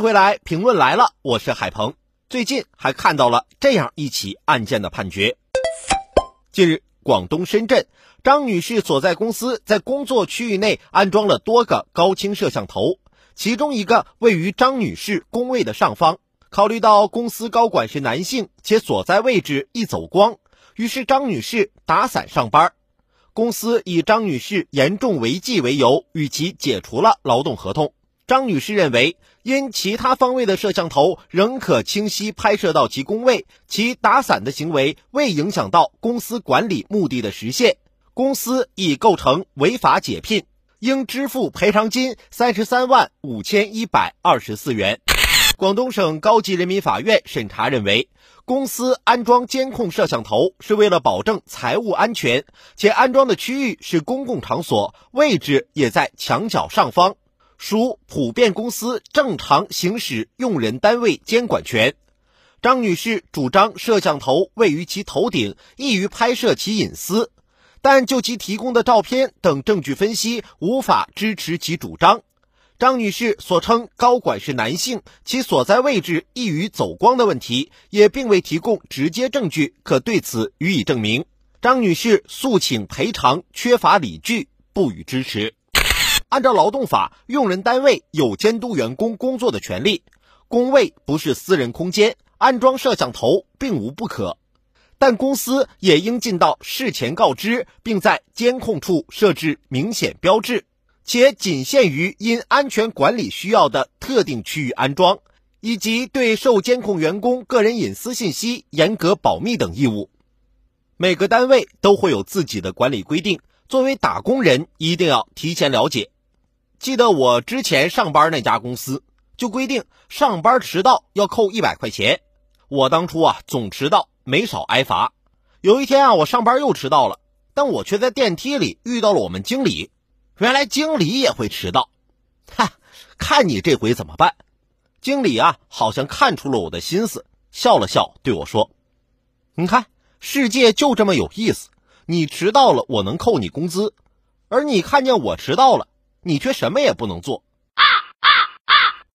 回来，评论来了，我是海鹏。最近还看到了这样一起案件的判决。近日，广东深圳张女士所在公司在工作区域内安装了多个高清摄像头，其中一个位于张女士工位的上方。考虑到公司高管是男性，且所在位置易走光，于是张女士打伞上班。公司以张女士严重违纪为由，与其解除了劳动合同。张女士认为，因其他方位的摄像头仍可清晰拍摄到其工位，其打伞的行为未影响到公司管理目的的实现，公司已构成违法解聘，应支付赔偿金三十三万五千一百二十四元。广东省高级人民法院审查认为，公司安装监控摄像头是为了保证财务安全，且安装的区域是公共场所，位置也在墙角上方。属普遍公司正常行使用人单位监管权。张女士主张摄像头位于其头顶，易于拍摄其隐私，但就其提供的照片等证据分析，无法支持其主张。张女士所称高管是男性，其所在位置易于走光的问题，也并未提供直接证据可对此予以证明。张女士诉请赔偿缺乏理据，不予支持。按照劳动法，用人单位有监督员工工作的权利。工位不是私人空间，安装摄像头并无不可，但公司也应尽到事前告知，并在监控处设置明显标志，且仅限于因安全管理需要的特定区域安装，以及对受监控员工个人隐私信息严格保密等义务。每个单位都会有自己的管理规定，作为打工人一定要提前了解。记得我之前上班那家公司就规定上班迟到要扣一百块钱，我当初啊总迟到，没少挨罚。有一天啊，我上班又迟到了，但我却在电梯里遇到了我们经理。原来经理也会迟到，哈，看你这回怎么办？经理啊，好像看出了我的心思，笑了笑对我说：“你看，世界就这么有意思，你迟到了我能扣你工资，而你看见我迟到了。”你却什么也不能做，